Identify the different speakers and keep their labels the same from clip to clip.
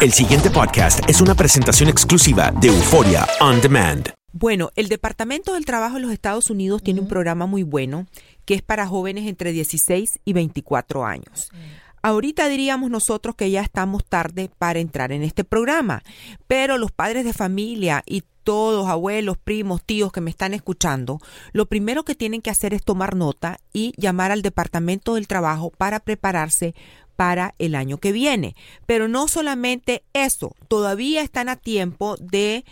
Speaker 1: El siguiente podcast es una presentación exclusiva de Euforia On Demand.
Speaker 2: Bueno, el Departamento del Trabajo de los Estados Unidos tiene un programa muy bueno que es para jóvenes entre 16 y 24 años. Ahorita diríamos nosotros que ya estamos tarde para entrar en este programa, pero los padres de familia y todos, abuelos, primos, tíos que me están escuchando, lo primero que tienen que hacer es tomar nota y llamar al Departamento del Trabajo para prepararse para el año que viene. Pero no solamente eso, todavía están a tiempo de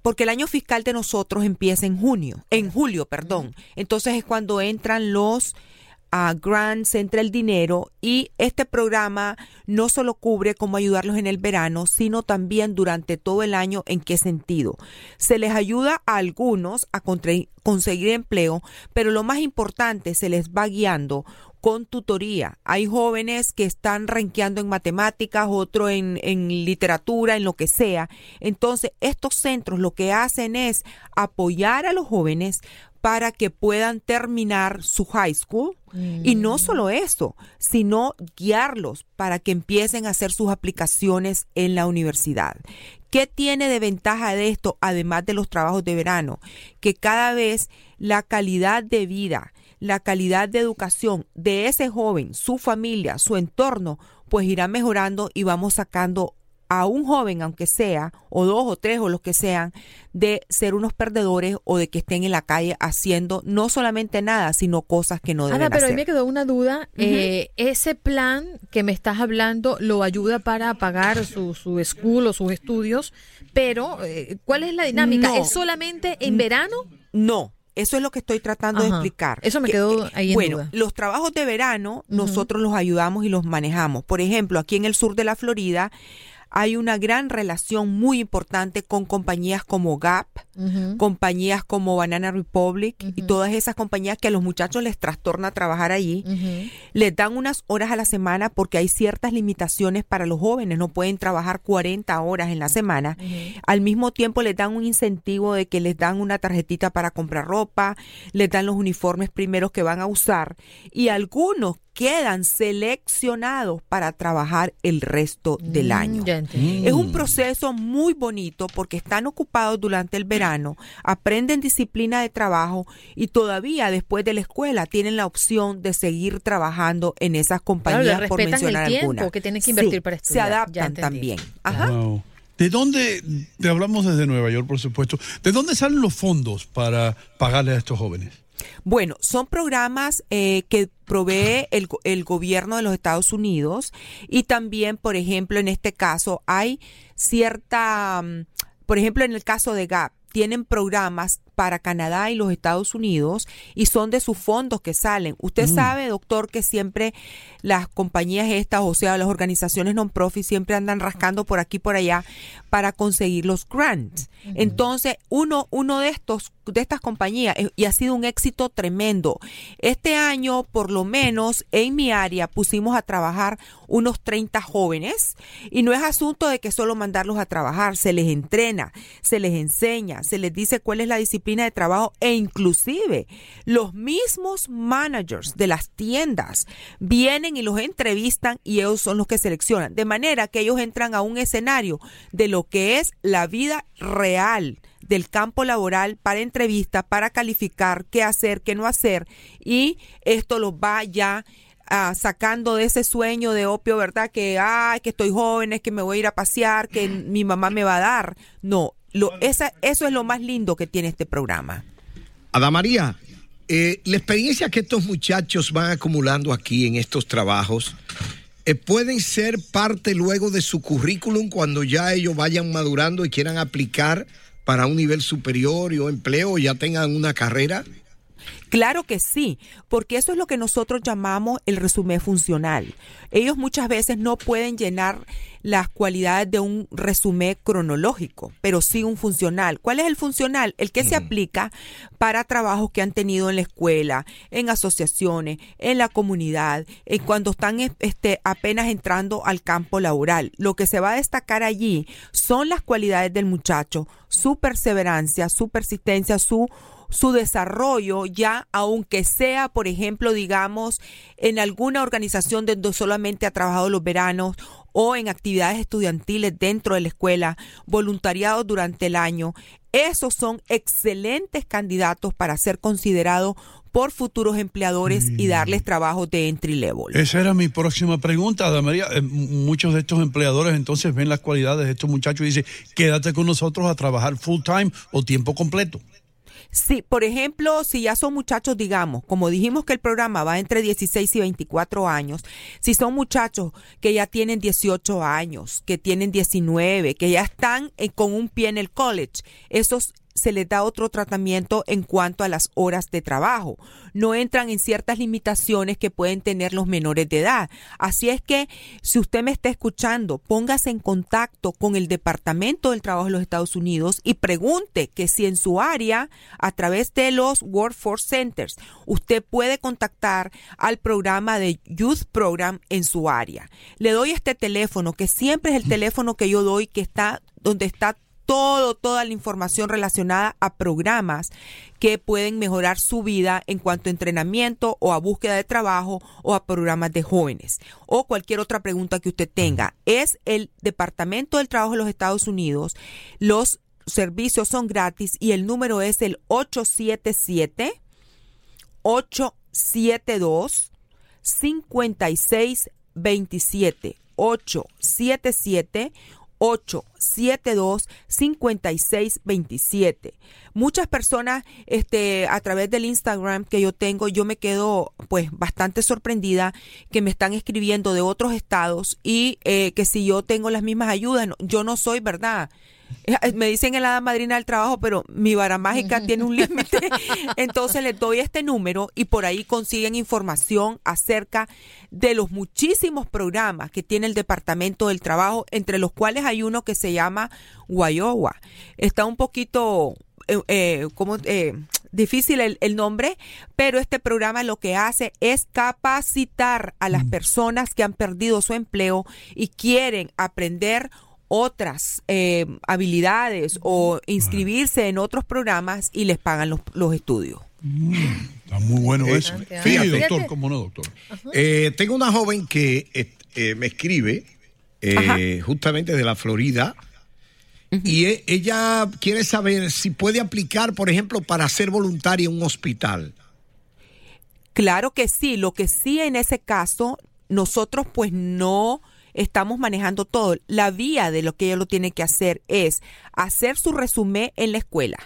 Speaker 2: porque el año fiscal de nosotros empieza en junio, en julio, perdón. Entonces es cuando entran los a grants, entra el dinero y este programa no solo cubre cómo ayudarlos en el verano, sino también durante todo el año. ¿En qué sentido? Se les ayuda a algunos a conseguir empleo, pero lo más importante, se les va guiando con tutoría. Hay jóvenes que están rankeando en matemáticas, otro en, en, literatura, en lo que sea. Entonces, estos centros lo que hacen es apoyar a los jóvenes para que puedan terminar su high school. Y no mm. solo eso, sino guiarlos para que empiecen a hacer sus aplicaciones en la universidad. ¿Qué tiene de ventaja de esto, además de los trabajos de verano? Que cada vez la calidad de vida, la calidad de educación de ese joven, su familia, su entorno, pues irá mejorando y vamos sacando a un joven, aunque sea, o dos o tres o los que sean, de ser unos perdedores o de que estén en la calle haciendo no solamente nada, sino cosas que no deben
Speaker 3: Ana, pero
Speaker 2: hacer.
Speaker 3: a mí me quedó una duda. eh, ese plan que me estás hablando lo ayuda para pagar su, su school o sus estudios, pero eh, ¿cuál es la dinámica?
Speaker 2: No.
Speaker 3: ¿Es solamente en verano?
Speaker 2: No. Eso es lo que estoy tratando de explicar.
Speaker 3: Eso me
Speaker 2: Que,
Speaker 3: quedó
Speaker 2: eh,
Speaker 3: ahí en
Speaker 2: Bueno,
Speaker 3: duda.
Speaker 2: los trabajos de verano nosotros los ayudamos y los manejamos. Por ejemplo, aquí en el sur de la Florida hay una gran relación muy importante con compañías como Gap, compañías como Banana Republic y todas esas compañías que a los muchachos les trastorna trabajar allí. Les dan unas horas a la semana porque hay ciertas limitaciones para los jóvenes, no pueden trabajar 40 horas en la semana. Al mismo tiempo les dan un incentivo de que les dan una tarjetita para comprar ropa, les dan los uniformes primeros que van a usar y algunos quedan seleccionados para trabajar el resto del
Speaker 3: Mm,
Speaker 2: año. Es un proceso muy bonito porque están ocupados durante el verano, aprenden disciplina de trabajo y todavía después de la escuela tienen la opción de seguir trabajando en esas compañías
Speaker 3: le
Speaker 2: por
Speaker 3: respetan el
Speaker 2: mencionar
Speaker 3: tiempo
Speaker 2: alguna.
Speaker 3: que tienen que invertir
Speaker 2: Sí,
Speaker 3: para
Speaker 2: Se
Speaker 3: estudiar. Ya
Speaker 2: adaptan también. Ajá.
Speaker 4: Wow. ¿De dónde, te hablamos desde Nueva York, por supuesto, ¿de dónde salen los fondos para pagarle a estos jóvenes?
Speaker 2: Bueno, son programas eh, que provee el, el gobierno de los Estados Unidos y también, por ejemplo, en este caso hay cierta, mm, por ejemplo, en el caso de GAP, tienen programas para Canadá y los Estados Unidos y son de sus fondos que salen. Usted sabe, doctor, que siempre las compañías estas, o sea, las organizaciones non-profit siempre andan rascando por aquí y por allá para conseguir los grants. Entonces, uno, uno de estos, de estas compañías, eh, y ha sido un éxito tremendo. Este año, por lo menos, en mi área pusimos a trabajar unos 30 jóvenes y no es asunto de que solo mandarlos a trabajar, se les entrena, se les enseña, se les dice cuál es la disciplina de trabajo e inclusive los mismos managers de las tiendas vienen y los entrevistan y ellos son los que seleccionan. De manera que ellos entran a un escenario de lo que es la vida real del campo laboral para entrevista, para calificar qué hacer, qué no hacer y esto los va ya ah, sacando de ese sueño de opio, ¿verdad? Que, ay, que estoy joven, es que me voy a ir a pasear, que mi mamá me va a dar. No, lo, esa, eso es lo más lindo que tiene este programa.
Speaker 5: Ada María, eh, la experiencia que estos muchachos van acumulando aquí en estos trabajos eh, pueden ser parte luego de su currículum cuando ya ellos vayan madurando y quieran aplicar para un nivel superior o empleo ya tengan una carrera.
Speaker 2: Claro que sí, porque eso es lo que nosotros llamamos el resumen funcional. Ellos muchas veces no pueden llenar las cualidades de un resumen cronológico, pero sí un funcional. ¿Cuál es el funcional? El que se aplica para trabajos que han tenido en la escuela, en asociaciones, en la comunidad, en cuando están este, apenas entrando al campo laboral. Lo que se va a destacar allí son las cualidades del muchacho, su perseverancia, su persistencia, su su desarrollo ya, aunque sea, por ejemplo, digamos, en alguna organización donde solamente ha trabajado los veranos o en actividades estudiantiles dentro de la escuela, voluntariados durante el año. Esos son excelentes candidatos para ser considerados por futuros empleadores y darles trabajo de entry level.
Speaker 4: Esa era mi próxima pregunta, Ada María. Eh, muchos de estos empleadores entonces ven las cualidades de estos muchachos y dicen, quédate con nosotros a trabajar full time o tiempo completo.
Speaker 2: Sí, por ejemplo, si ya son muchachos, digamos, como dijimos que el programa va entre 16 y 24 años, si son muchachos que ya tienen 18 años, que tienen 19, que ya están eh, con un pie en el college, esos se les da otro tratamiento en cuanto a las horas de trabajo. No entran en ciertas limitaciones que pueden tener los menores de edad. Así es que si usted me está escuchando, póngase en contacto con el Departamento del Trabajo de los Estados Unidos y pregunte que si en su área, a través de los Workforce Centers, usted puede contactar al programa de Youth Program en su área. Le doy este teléfono, que siempre es el teléfono que yo doy, que está donde está todo, toda la información relacionada a programas que pueden mejorar su vida en cuanto a entrenamiento o a búsqueda de trabajo o a programas de jóvenes o cualquier otra pregunta que usted tenga. Es el Departamento del Trabajo de los Estados Unidos. Los servicios son gratis y el número es el 877 872 5627 877 872-5627. Muchas personas este, a través del Instagram que yo tengo, yo me quedo pues bastante sorprendida que me están escribiendo de otros estados y eh, que si yo tengo las mismas ayudas, yo no soy, ¿verdad? Eh, me dicen en la madrina del trabajo, pero mi vara mágica tiene un límite. Entonces les doy este número y por ahí consiguen información acerca de los muchísimos programas que tiene el Departamento del Trabajo, entre los cuales hay uno que se llama Guayowa. Está un poquito eh, eh, como difícil el, el, nombre, pero este programa lo que hace es capacitar a las mm. personas que han perdido su empleo y quieren aprender otras eh, habilidades o inscribirse en otros programas y les pagan los, los estudios.
Speaker 4: Mm, está muy bueno eso. Sí, doctor, ¿cómo no, doctor?
Speaker 5: Eh, tengo una joven que eh, me escribe justamente de la Florida. Y e, ella quiere saber si puede aplicar, por ejemplo, para ser voluntaria en un hospital.
Speaker 2: Claro que sí, lo que sí en ese caso, nosotros pues no estamos manejando todo. La vía de lo que ella lo tiene que hacer es hacer su resumen en la escuela.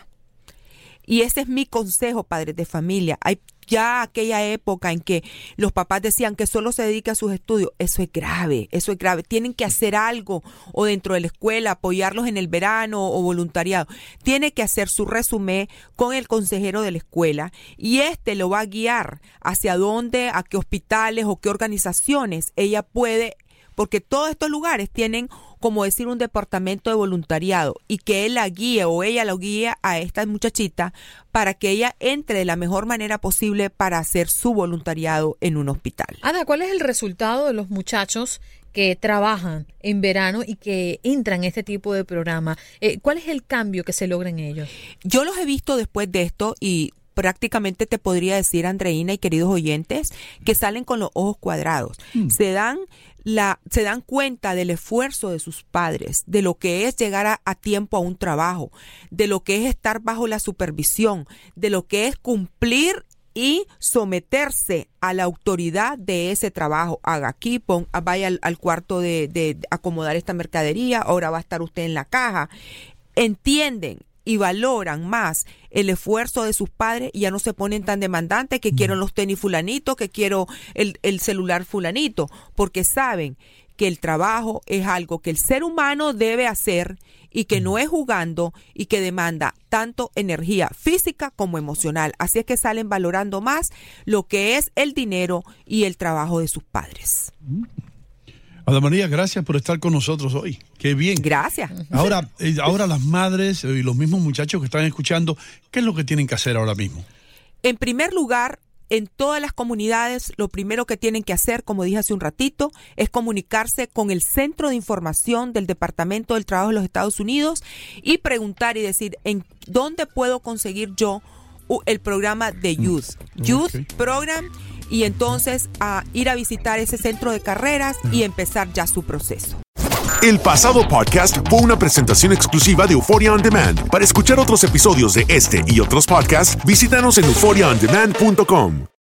Speaker 2: Y ese es mi consejo, padres de familia. Hay ya aquella época en que los papás decían que solo se dedica a sus estudios, eso es grave, eso es grave. Tienen que hacer algo o dentro de la escuela, apoyarlos en el verano o voluntariado. Tiene que hacer su resumen con el consejero de la escuela y este lo va a guiar hacia dónde, a qué hospitales o qué organizaciones ella puede porque todos estos lugares tienen, como decir, un departamento de voluntariado y que él la guíe o ella la guíe a esta muchachita para que ella entre de la mejor manera posible para hacer su voluntariado en un hospital.
Speaker 3: Ada, ¿cuál es el resultado de los muchachos que trabajan en verano y que entran en este tipo de programa? Eh, ¿Cuál es el cambio que se logra en ellos?
Speaker 2: Yo los he visto después de esto y prácticamente te podría decir, Andreina y queridos oyentes, que salen con los ojos cuadrados. Mm. Se dan la, se dan cuenta del esfuerzo de sus padres, de lo que es llegar a, a, tiempo a un trabajo, de lo que es estar bajo la supervisión, de lo que es cumplir y someterse a la autoridad de ese trabajo. Haga aquí, pon, vaya al, al cuarto de, de acomodar esta mercadería, ahora va a estar usted en la caja. Entienden y valoran más el esfuerzo de sus padres y ya no se ponen tan demandantes que quiero los tenis fulanito, que quiero el, el celular fulanito, porque saben que el trabajo es algo que el ser humano debe hacer y que no es jugando y que demanda tanto energía física como emocional. Así es que salen valorando más lo que es el dinero y el trabajo de sus padres.
Speaker 4: Ada María, gracias por estar con nosotros hoy. Qué bien.
Speaker 2: Gracias.
Speaker 4: Ahora, eh, ahora las madres y los mismos muchachos que están escuchando, ¿qué es lo que tienen que hacer ahora mismo?
Speaker 2: En primer lugar, en todas las comunidades, lo primero que tienen que hacer, como dije hace un ratito, es comunicarse con el Centro de Información del Departamento del Trabajo de los Estados Unidos y preguntar y decir, ¿en dónde puedo conseguir yo el programa de Youth. Youth Program y entonces a ir a visitar ese centro de carreras y empezar ya su proceso.
Speaker 1: El pasado podcast fue una presentación exclusiva de Euphoria On Demand. Para escuchar otros episodios de este y otros podcasts, visítanos en euphoriaondemand.com.